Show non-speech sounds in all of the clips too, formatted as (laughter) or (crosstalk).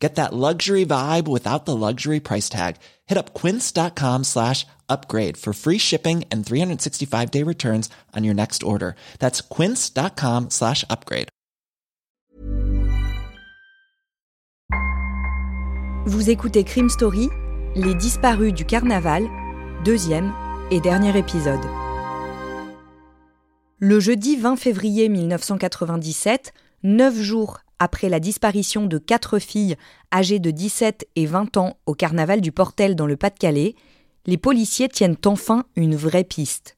Get that luxury vibe without the luxury price tag. Hit up quince.com slash upgrade for free shipping and 365 day returns on your next order. That's quince.com slash upgrade. Vous écoutez Crime Story, Les disparus du carnaval, deuxième et dernier épisode. Le jeudi 20 février 1997, neuf jours après la disparition de quatre filles âgées de 17 et 20 ans au carnaval du Portel dans le Pas-de-Calais, les policiers tiennent enfin une vraie piste.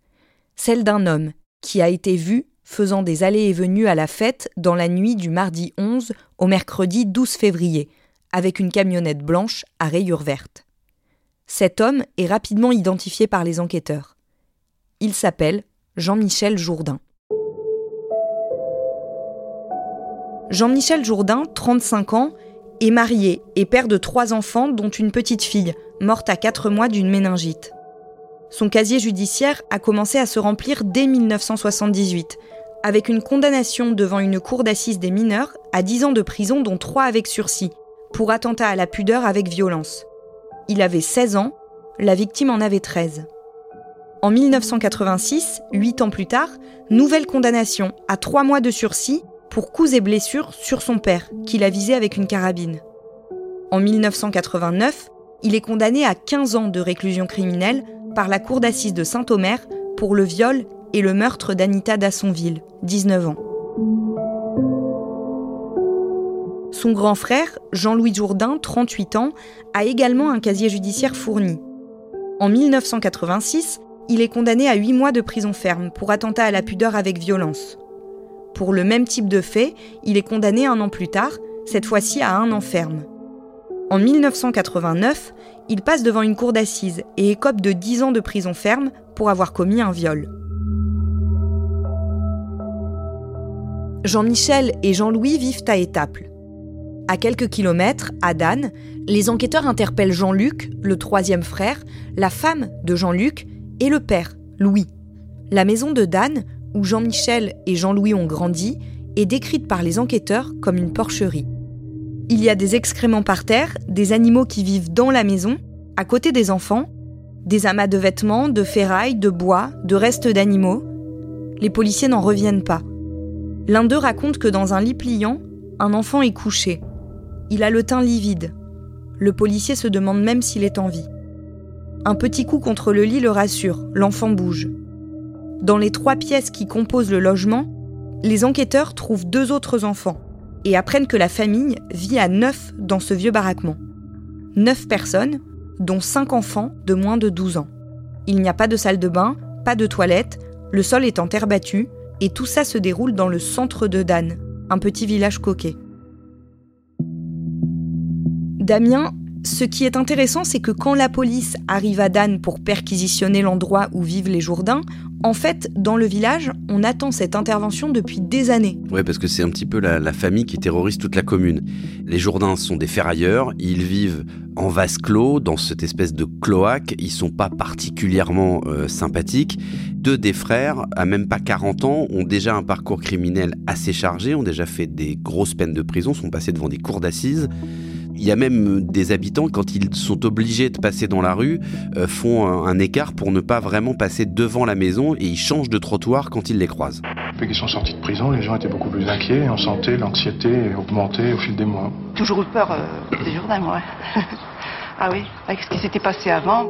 Celle d'un homme qui a été vu faisant des allées et venues à la fête dans la nuit du mardi 11 au mercredi 12 février, avec une camionnette blanche à rayures vertes. Cet homme est rapidement identifié par les enquêteurs. Il s'appelle Jean-Michel Jourdain. Jean-Michel Jourdain, 35 ans, est marié et père de trois enfants, dont une petite fille, morte à 4 mois d'une méningite. Son casier judiciaire a commencé à se remplir dès 1978, avec une condamnation devant une cour d'assises des mineurs à 10 ans de prison, dont 3 avec sursis, pour attentat à la pudeur avec violence. Il avait 16 ans, la victime en avait 13. En 1986, 8 ans plus tard, nouvelle condamnation à 3 mois de sursis pour coups et blessures sur son père, qu'il a visé avec une carabine. En 1989, il est condamné à 15 ans de réclusion criminelle par la cour d'assises de Saint-Omer pour le viol et le meurtre d'Anita Dassonville, 19 ans. Son grand frère, Jean-Louis Jourdain, 38 ans, a également un casier judiciaire fourni. En 1986, il est condamné à 8 mois de prison ferme pour attentat à la pudeur avec violence. Pour le même type de fait, il est condamné un an plus tard, cette fois-ci à un an ferme. En 1989, il passe devant une cour d'assises et écope de 10 ans de prison ferme pour avoir commis un viol. Jean-Michel et Jean-Louis vivent à Étaples. À quelques kilomètres, à Dan, les enquêteurs interpellent Jean-Luc, le troisième frère, la femme de Jean-Luc et le père, Louis. La maison de Dan, où Jean-Michel et Jean-Louis ont grandi, est décrite par les enquêteurs comme une porcherie. Il y a des excréments par terre, des animaux qui vivent dans la maison, à côté des enfants, des amas de vêtements, de ferrailles, de bois, de restes d'animaux. Les policiers n'en reviennent pas. L'un d'eux raconte que dans un lit pliant, un enfant est couché. Il a le teint livide. Le policier se demande même s'il est en vie. Un petit coup contre le lit le rassure, l'enfant bouge. Dans les trois pièces qui composent le logement, les enquêteurs trouvent deux autres enfants et apprennent que la famille vit à neuf dans ce vieux baraquement. Neuf personnes, dont cinq enfants de moins de 12 ans. Il n'y a pas de salle de bain, pas de toilette, le sol est en terre battue, et tout ça se déroule dans le centre de Dan, un petit village coquet. Damien ce qui est intéressant, c'est que quand la police arrive à Dan pour perquisitionner l'endroit où vivent les Jourdains, en fait, dans le village, on attend cette intervention depuis des années. Oui, parce que c'est un petit peu la, famille qui terrorise toute la commune. Les Jourdains sont des ferrailleurs, ils vivent en vase clos, dans cette espèce de cloaque, ils sont pas particulièrement euh, sympathiques. Deux des frères, à même pas 40 ans, ont déjà un parcours criminel assez chargé, ont déjà fait des grosses peines de prison, sont passés devant des cours d'assises. Il y a même des habitants, quand ils sont obligés de passer dans la rue, euh, font un, écart pour ne pas vraiment passer devant la maison et ils changent de trottoir quand ils les croisent. Depuis qu'ils sont sortis de prison, les gens étaient beaucoup plus inquiets et on sentait l'anxiété augmenter au fil des mois. Toujours eu peur euh, des Jourdains, moi. (laughs) ah oui, avec ce qui s'était passé avant.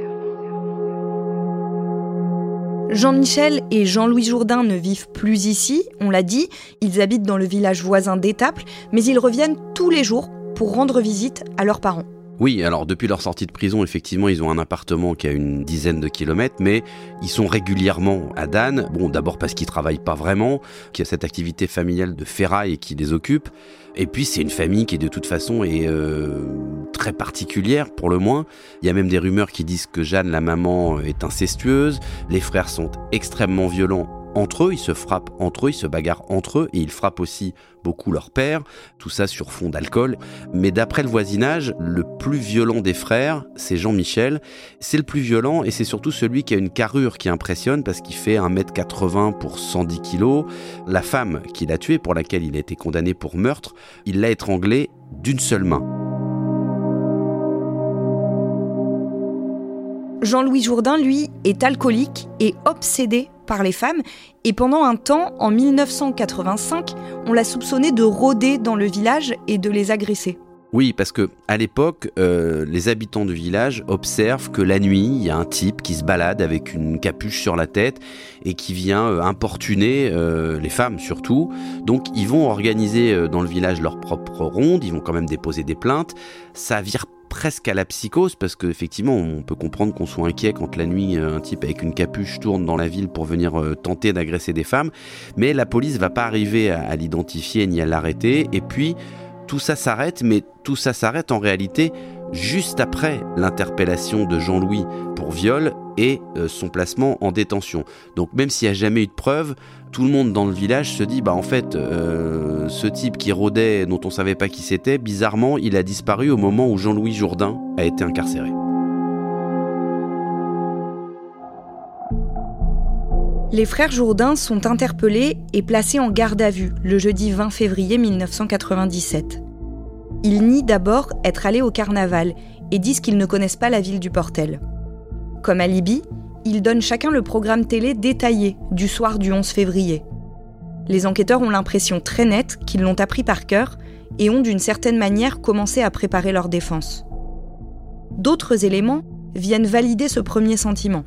Jean-Michel et Jean-Louis Jourdain ne vivent plus ici, on l'a dit, ils habitent dans le village voisin d'Étaples, mais ils reviennent tous les jours pour rendre visite à leurs parents. Oui, alors depuis leur sortie de prison, effectivement, ils ont un appartement qui a une dizaine de kilomètres, mais ils sont régulièrement à Dan. Bon, d'abord parce qu'ils travaillent pas vraiment, qu'il y a cette activité familiale de ferraille qui les occupe. Et puis c'est une famille qui de toute façon est euh, très particulière pour le moins. Il y a même des rumeurs qui disent que Jeanne, la maman, est incestueuse. Les frères sont extrêmement violents entre eux, ils se frappent entre eux, ils se bagarrent entre eux et ils frappent aussi beaucoup leur père, tout ça sur fond d'alcool. Mais d'après le voisinage, le plus violent des frères, c'est Jean-Michel. C'est le plus violent et c'est surtout celui qui a une carrure qui impressionne parce qu'il fait 1m80 pour 110 kg. La femme qu'il a tuée, pour laquelle il a été condamné pour meurtre, il l'a étranglée d'une seule main. Jean-Louis Jourdain, lui, est alcoolique et obsédé les femmes. Et pendant un temps, en 1985, on l'a soupçonné de rôder dans le village et de les agresser. Oui, parce que à l'époque, euh, les habitants du village observent que la nuit, il y a un type qui se balade avec une capuche sur la tête et qui vient euh, importuner euh, les femmes surtout. Donc, ils vont organiser dans le village leur propre ronde. Ils vont quand même déposer des plaintes. Ça vire presque à la psychose parce qu'effectivement on peut comprendre qu'on soit inquiet quand la nuit un type avec une capuche tourne dans la ville pour venir tenter d'agresser des femmes mais la police va pas arriver à l'identifier ni à l'arrêter et puis tout ça s'arrête, mais tout ça s'arrête en réalité juste après l'interpellation de Jean-Louis pour viol et euh, son placement en détention. Donc même s'il n'y a jamais eu de preuve, tout le monde dans le village se dit bah en fait euh, ce type qui rôdait dont on savait pas qui c'était, bizarrement il a disparu au moment où Jean-Louis Jourdain a été incarcéré. Les frères Jourdain sont interpellés et placés en garde à vue le jeudi 20 février 1997. Ils nient d'abord être allés au carnaval et disent qu'ils ne connaissent pas la ville du Portel. Comme alibi, ils donnent chacun le programme télé détaillé du soir du 11 février. Les enquêteurs ont l'impression très nette qu'ils l'ont appris par cœur et ont d'une certaine manière commencé à préparer leur défense. D'autres éléments viennent valider ce premier sentiment.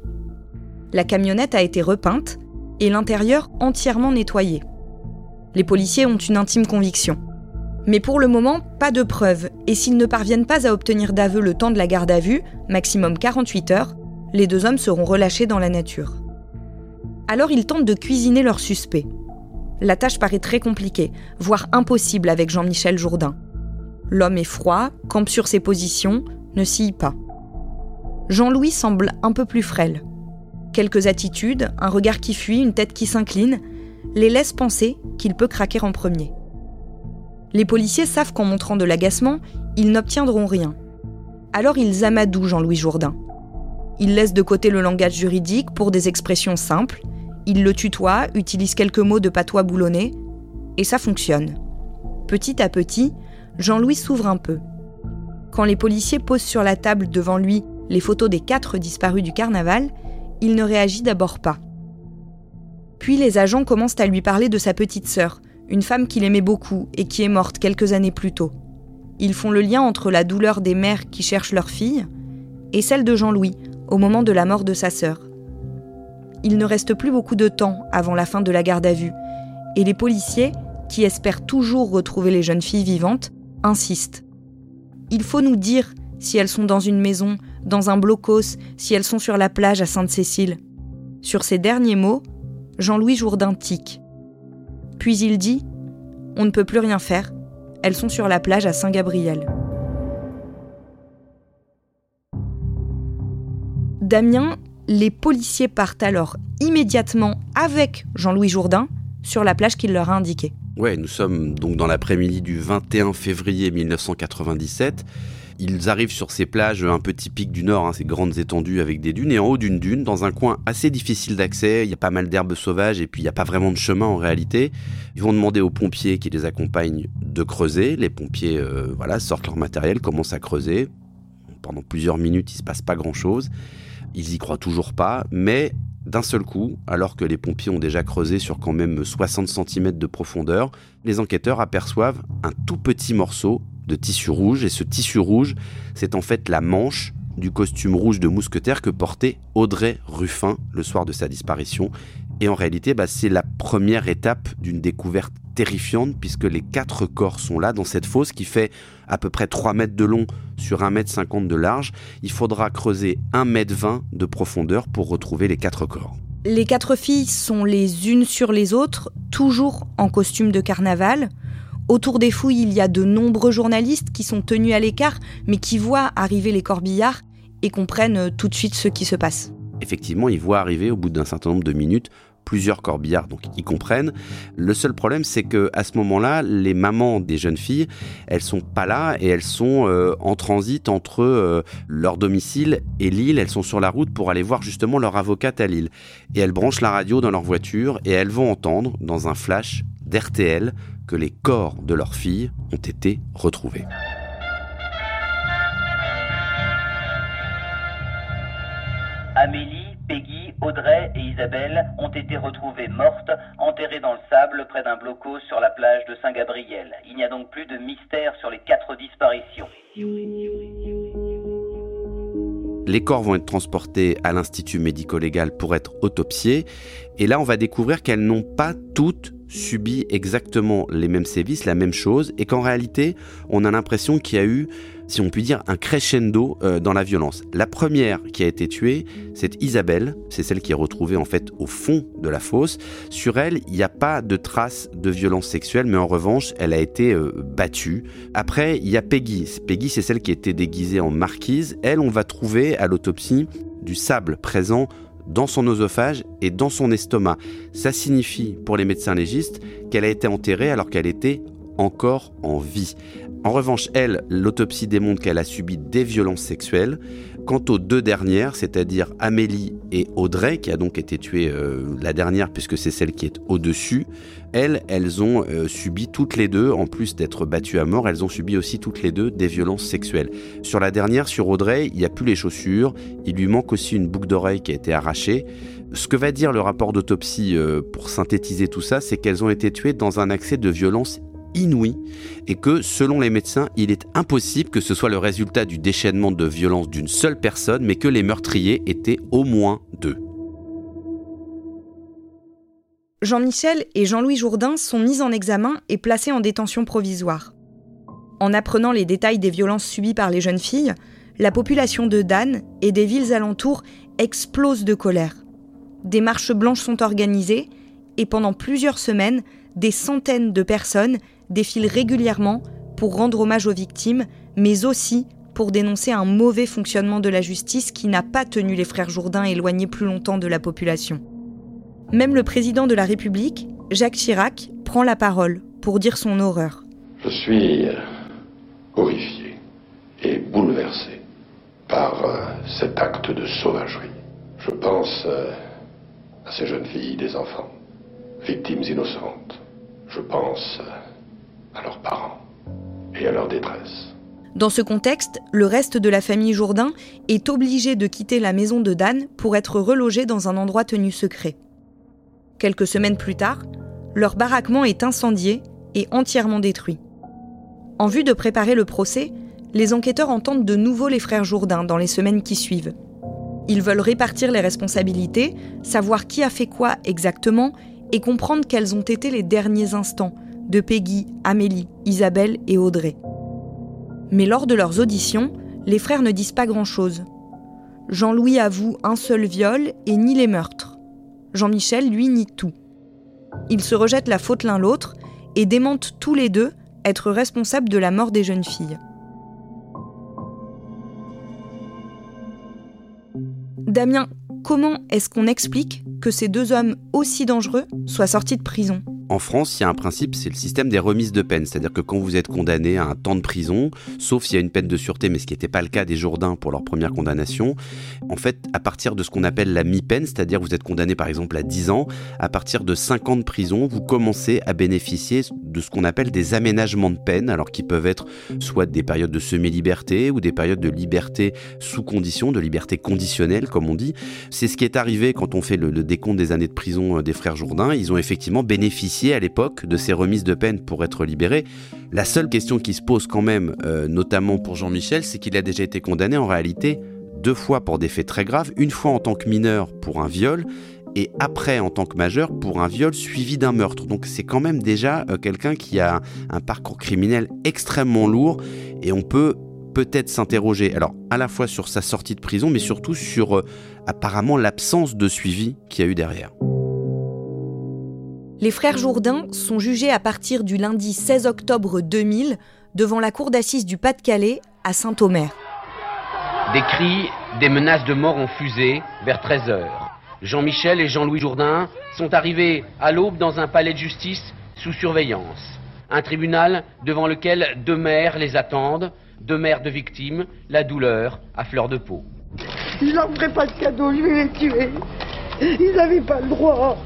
La camionnette a été repeinte et l'intérieur entièrement nettoyé. Les policiers ont une intime conviction. Mais pour le moment, pas de preuves, et s'ils ne parviennent pas à obtenir d'aveu le temps de la garde à vue, maximum 48 heures, les deux hommes seront relâchés dans la nature. Alors ils tentent de cuisiner leur suspect. La tâche paraît très compliquée, voire impossible avec Jean-Michel Jourdain. L'homme est froid, campe sur ses positions, ne scie pas. Jean-Louis semble un peu plus frêle. Quelques attitudes, un regard qui fuit, une tête qui s'incline, les laissent penser qu'il peut craquer en premier. Les policiers savent qu'en montrant de l'agacement, ils n'obtiendront rien. Alors ils amadouent Jean-Louis Jourdain. Ils laissent de côté le langage juridique pour des expressions simples, ils le tutoient, utilisent quelques mots de patois boulonnais, et ça fonctionne. Petit à petit, Jean-Louis s'ouvre un peu. Quand les policiers posent sur la table devant lui les photos des quatre disparus du carnaval, il ne réagit d'abord pas. Puis les agents commencent à lui parler de sa petite sœur, une femme qu'il aimait beaucoup et qui est morte quelques années plus tôt. Ils font le lien entre la douleur des mères qui cherchent leur fille et celle de Jean-Louis au moment de la mort de sa sœur. Il ne reste plus beaucoup de temps avant la fin de la garde à vue, et les policiers, qui espèrent toujours retrouver les jeunes filles vivantes, insistent. Il faut nous dire si elles sont dans une maison, dans un blocos, si elles sont sur la plage à Sainte-Cécile. Sur ces derniers mots, Jean-Louis Jourdain tique. Puis il dit On ne peut plus rien faire, elles sont sur la plage à Saint-Gabriel. Damien, les policiers partent alors immédiatement avec Jean-Louis Jourdain sur la plage qu'il leur a indiquée. Ouais, nous sommes donc dans l'après-midi du 21 février 1997. Ils arrivent sur ces plages un peu typiques du Nord, hein, ces grandes étendues avec des dunes, et en haut d'une dune, dans un coin assez difficile d'accès, il y a pas mal d'herbes sauvages et puis il n'y a pas vraiment de chemin en réalité. Ils vont demander aux pompiers qui les accompagnent de creuser. Les pompiers euh, voilà, sortent leur matériel, commencent à creuser. Pendant plusieurs minutes, il se passe pas grand-chose. Ils y croient toujours pas, mais d'un seul coup, alors que les pompiers ont déjà creusé sur quand même 60 cm de profondeur, les enquêteurs aperçoivent un tout petit morceau de tissu rouge. Et ce tissu rouge, c'est en fait la manche du costume rouge de mousquetaire que portait Audrey Ruffin le soir de sa disparition. Et en réalité, bah, c'est la première étape d'une découverte terrifiante puisque les quatre corps sont là dans cette fosse qui fait à peu près 3 mètres de long sur 1 mètre 50 de large. Il faudra creuser 1 mètre 20 de profondeur pour retrouver les quatre corps. Les quatre filles sont les unes sur les autres, toujours en costume de carnaval. Autour des fouilles, il y a de nombreux journalistes qui sont tenus à l'écart, mais qui voient arriver les corbillards et comprennent tout de suite ce qui se passe. Effectivement, ils voient arriver au bout d'un certain nombre de minutes plusieurs corbillards, donc ils comprennent. Le seul problème, c'est que à ce moment-là, les mamans des jeunes filles, elles sont pas là et elles sont euh, en transit entre euh, leur domicile et Lille. Elles sont sur la route pour aller voir justement leur avocate à Lille. Et elles branchent la radio dans leur voiture et elles vont entendre dans un flash d'RTL que les corps de leurs filles ont été retrouvés. Amélie, Peggy, Audrey et Isabelle ont été retrouvées mortes, enterrées dans le sable près d'un blocos sur la plage de Saint-Gabriel. Il n'y a donc plus de mystère sur les quatre disparitions. Les corps vont être transportés à l'Institut médico-légal pour être autopsiés. Et là, on va découvrir qu'elles n'ont pas toutes subi exactement les mêmes sévices, la même chose, et qu'en réalité, on a l'impression qu'il y a eu si on peut dire, un crescendo euh, dans la violence. La première qui a été tuée, c'est Isabelle, c'est celle qui est retrouvée en fait au fond de la fosse. Sur elle, il n'y a pas de traces de violence sexuelle, mais en revanche, elle a été euh, battue. Après, il y a Peggy. Peggy, c'est celle qui était déguisée en marquise. Elle, on va trouver à l'autopsie du sable présent dans son oesophage et dans son estomac. Ça signifie pour les médecins légistes qu'elle a été enterrée alors qu'elle était encore en vie. En revanche, elle, l'autopsie démontre qu'elle a subi des violences sexuelles. Quant aux deux dernières, c'est-à-dire Amélie et Audrey, qui a donc été tuée euh, la dernière puisque c'est celle qui est au-dessus, elles, elles ont euh, subi toutes les deux, en plus d'être battues à mort, elles ont subi aussi toutes les deux des violences sexuelles. Sur la dernière, sur Audrey, il n'y a plus les chaussures, il lui manque aussi une boucle d'oreille qui a été arrachée. Ce que va dire le rapport d'autopsie euh, pour synthétiser tout ça, c'est qu'elles ont été tuées dans un accès de violence inouïe et que, selon les médecins, il est impossible que ce soit le résultat du déchaînement de violence d'une seule personne, mais que les meurtriers étaient au moins deux. Jean-Michel et Jean-Louis Jourdain sont mis en examen et placés en détention provisoire. En apprenant les détails des violences subies par les jeunes filles, la population de Dan et des villes alentours explose de colère. Des marches blanches sont organisées et pendant plusieurs semaines, des centaines de personnes défilent régulièrement pour rendre hommage aux victimes, mais aussi pour dénoncer un mauvais fonctionnement de la justice qui n'a pas tenu les frères Jourdain éloignés plus longtemps de la population. Même le président de la République, Jacques Chirac, prend la parole pour dire son horreur. Je suis horrifié et bouleversé par euh, cet acte de sauvagerie. Je pense euh, à ces jeunes filles, des enfants, victimes innocentes. Je pense à leurs parents et à leur détresse. Dans ce contexte, le reste de la famille Jourdain est obligé de quitter la maison de Dan pour être relogé dans un endroit tenu secret. Quelques semaines plus tard, leur baraquement est incendié et entièrement détruit. En vue de préparer le procès, les enquêteurs entendent de nouveau les frères Jourdain dans les semaines qui suivent. Ils veulent répartir les responsabilités, savoir qui a fait quoi exactement et comprendre quels ont été les derniers instants de Peggy, Amélie, Isabelle et Audrey. Mais lors de leurs auditions, les frères ne disent pas grand-chose. Jean-Louis avoue un seul viol et nie les meurtres. Jean-Michel, lui, nie tout. Ils se rejettent la faute l'un l'autre et démentent tous les deux être responsables de la mort des jeunes filles. Damien, comment est-ce qu'on explique que ces deux hommes aussi dangereux soient sortis de prison en France, il y a un principe, c'est le système des remises de peine. C'est-à-dire que quand vous êtes condamné à un temps de prison, sauf s'il y a une peine de sûreté, mais ce qui n'était pas le cas des Jourdains pour leur première condamnation, en fait, à partir de ce qu'on appelle la mi-peine, c'est-à-dire vous êtes condamné par exemple à 10 ans, à partir de 5 ans de prison, vous commencez à bénéficier de ce qu'on appelle des aménagements de peine, alors qui peuvent être soit des périodes de semi-liberté ou des périodes de liberté sous condition, de liberté conditionnelle, comme on dit. C'est ce qui est arrivé quand on fait le, le décompte des années de prison euh, des frères Jourdain. Ils ont effectivement bénéficié à l'époque de ces remises de peine pour être libéré. La seule question qui se pose quand même, euh, notamment pour Jean-Michel, c'est qu'il a déjà été condamné en réalité deux fois pour des faits très graves, une fois en tant que mineur pour un viol et après en tant que majeur pour un viol suivi d'un meurtre. Donc c'est quand même déjà euh, quelqu'un qui a un parcours criminel extrêmement lourd et on peut peut-être s'interroger alors à la fois sur sa sortie de prison mais surtout sur euh, apparemment l'absence de suivi qu'il y a eu derrière. Les frères Jourdain sont jugés à partir du lundi 16 octobre 2000 devant la cour d'assises du Pas-de-Calais à Saint-Omer. Des cris, des menaces de mort ont fusé vers 13h. Jean-Michel et Jean-Louis Jourdain sont arrivés à l'aube dans un palais de justice sous surveillance. Un tribunal devant lequel deux mères les attendent, deux mères de victimes, la douleur à fleur de peau. Je leur ferai pas de cadeau, je vais les tuer. Ils n'avaient pas le droit.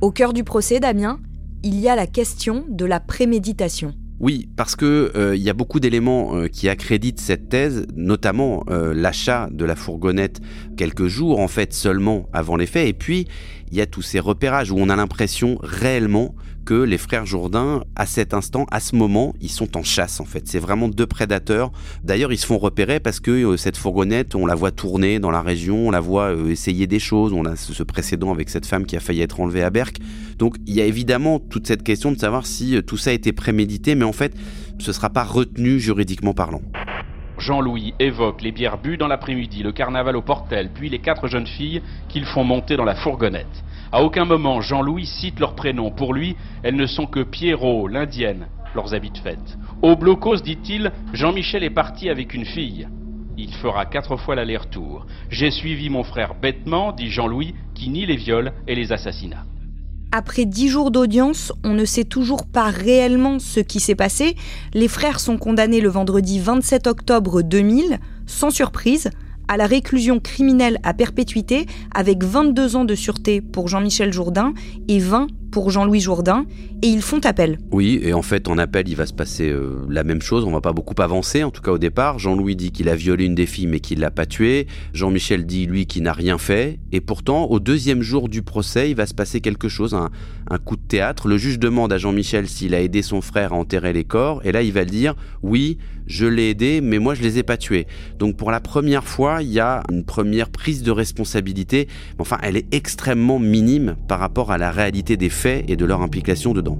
Au cœur du procès, Damien, il y a la question de la préméditation. Oui, parce que il euh, y a beaucoup d'éléments euh, qui accréditent cette thèse, notamment euh, l'achat de la fourgonnette quelques jours en fait seulement avant les faits, et puis il y a tous ces repérages où on a l'impression réellement que les frères Jourdain, à cet instant, à ce moment, ils sont en chasse en fait. C'est vraiment deux prédateurs. D'ailleurs, ils se font repérer parce que euh, cette fourgonnette, on la voit tourner dans la région, on la voit euh, essayer des choses. On a ce précédent avec cette femme qui a failli être enlevée à Berck. Donc, il y a évidemment toute cette question de savoir si euh, tout ça a été prémédité, mais en fait, ce ne sera pas retenu juridiquement parlant. Jean-Louis évoque les bières bues dans l'après-midi, le carnaval au Portel, puis les quatre jeunes filles qu'ils font monter dans la fourgonnette. À aucun moment Jean-Louis cite leurs prénoms. Pour lui, elles ne sont que Pierrot, l'indienne, leurs habits de fête. Au blocos, dit-il, Jean-Michel est parti avec une fille. Il fera quatre fois l'aller-retour. J'ai suivi mon frère bêtement, dit Jean-Louis, qui nie les viols et les assassinats. Après dix jours d'audience, on ne sait toujours pas réellement ce qui s'est passé. Les frères sont condamnés le vendredi 27 octobre 2000, sans surprise à la réclusion criminelle à perpétuité avec 22 ans de sûreté pour Jean-Michel Jourdain et 20 pour Jean-Louis Jourdain et ils font appel. Oui, et en fait, en appel, il va se passer euh, la même chose. On va pas beaucoup avancer, en tout cas au départ. Jean-Louis dit qu'il a violé une des filles, mais qu'il l'a pas tuée. Jean-Michel dit, lui, qu'il n'a rien fait. Et pourtant, au deuxième jour du procès, il va se passer quelque chose, un, coup de théâtre. Le juge demande à Jean-Michel s'il a aidé son frère à enterrer les corps. Et là, il va dire, oui, je l'ai aidé, mais moi, je les ai pas tués. Donc, pour la première fois, il y a une première prise de responsabilité. Enfin, elle est extrêmement minime par rapport à la réalité des faits et de leur implication dedans.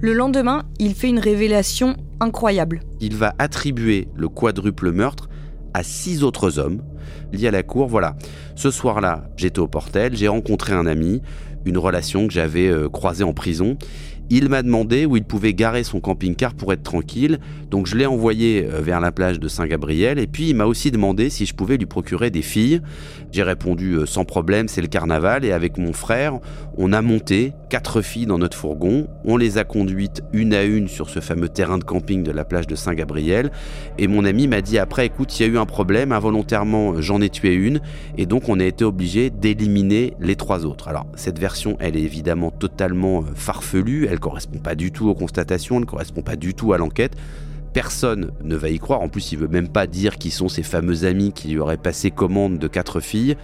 Le lendemain, il fait une révélation incroyable. Il va attribuer le quadruple meurtre à six autres hommes liés à la cour. Voilà, ce soir-là, j'étais au Portel, j'ai rencontré un ami, une relation que j'avais euh, croisée en prison. Il m'a demandé où il pouvait garer son camping-car pour être tranquille, donc je l'ai envoyé euh, vers la plage de Saint-Gabriel, et puis il m'a aussi demandé si je pouvais lui procurer des filles. J'ai répondu euh, sans problème, c'est le carnaval, et avec mon frère, on a monté quatre filles dans notre fourgon, on les a conduites une à une sur ce fameux terrain de camping de la plage de Saint-Gabriel, et mon ami m'a dit après, écoute, il y a eu un problème, involontairement j'en ai tué une, et donc on a été obligé d'éliminer les trois autres. Alors cette version, elle est évidemment totalement euh, farfelue, elle correspond pas du tout aux constatations, elle ne correspond pas du tout à l'enquête. Personne ne va y croire. En plus, il veut même pas dire qui sont ses fameux amis qui lui auraient passé commande de quatre filles.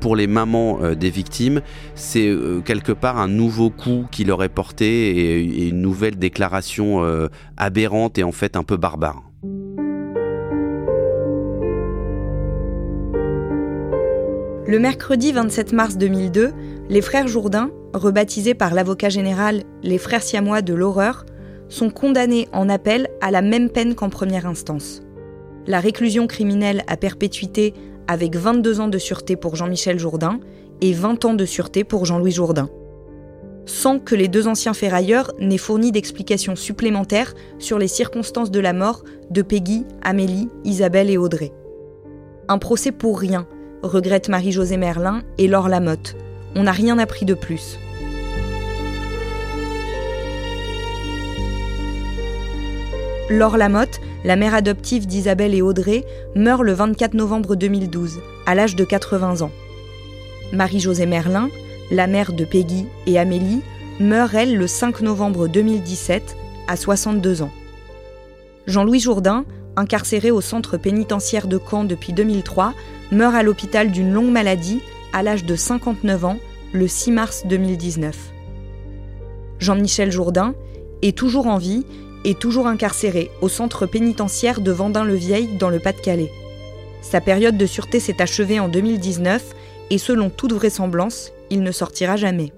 Pour les mamans euh, des victimes, c'est euh, quelque part un nouveau coup qu'il aurait porté et, une nouvelle déclaration euh, aberrante et en fait un peu barbare. Le mercredi 27 mars 2002, les frères Jourdain, rebaptisés par l'avocat général les frères siamois de l'horreur, sont condamnés en appel à la même peine qu'en première instance. La réclusion criminelle à perpétuité avec 22 ans de sûreté pour Jean-Michel Jourdain et 20 ans de sûreté pour Jean-Louis Jourdain. Sans que les deux anciens ferrailleurs n'aient fourni d'explications supplémentaires sur les circonstances de la mort de Peggy, Amélie, Isabelle et Audrey. Un procès pour rien, regrette Marie-Josée Merlin et Laure Lamotte. On n'a rien appris de plus. Laure Lamotte, la mère adoptive d'Isabelle et Audrey, meurt le 24 novembre 2012, à l'âge de 80 ans. Marie-Josée Merlin, la mère de Peggy et Amélie, meurt elle le 5 novembre 2017, à 62 ans. Jean-Louis Jourdain, incarcéré au centre pénitentiaire de Caen depuis 2003, meurt à l'hôpital d'une longue maladie à l'âge de 59 ans le 6 mars 2019. Jean-Michel Jourdain est toujours en vie et toujours incarcéré au centre pénitentiaire de Vendin-le-Vieil dans le Pas-de-Calais. Sa période de sûreté s'est achevée en 2019 et selon toute vraisemblance, il ne sortira jamais.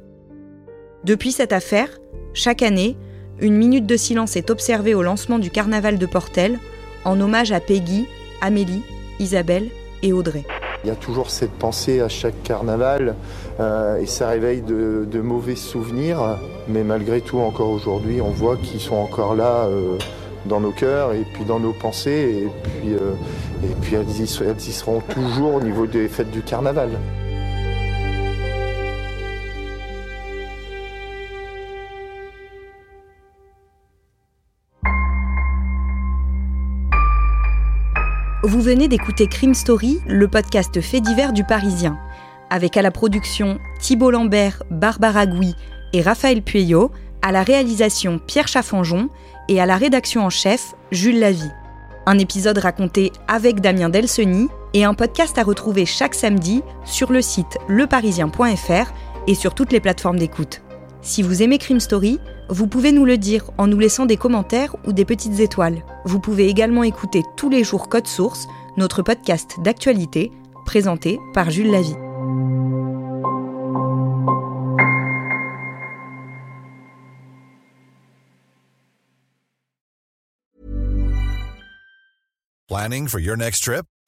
Depuis cette affaire, chaque année, une minute de silence est observée au lancement du carnaval de Portel en hommage à Peggy, Amélie, Isabelle et Audrey. Il y a toujours cette pensée à chaque carnaval euh, et ça réveille de, mauvais souvenirs. Mais malgré tout, encore aujourd'hui, on voit qu'ils sont encore là euh, dans nos cœurs et puis dans nos pensées. Et puis, euh, et puis elles, y, elles, y, seront, toujours au niveau des fêtes du carnaval. Vous venez d'écouter Crime Story, le podcast fait divers du Parisien, avec à la production Thibault Lambert, Barbara Gouy et Raphaël Pueyo, à la réalisation Pierre Chaffanjon et à la rédaction en chef Jules Lavie. Un épisode raconté avec Damien Delseny et un podcast à retrouver chaque samedi sur le site leparisien.fr et sur toutes les plateformes d'écoute. Si vous aimez Crime Story, vous pouvez nous le dire en nous laissant des commentaires ou des petites étoiles. Vous pouvez également écouter tous les jours Code Source, notre podcast d'actualité, présenté par Jules Lavie. Planning for your next trip?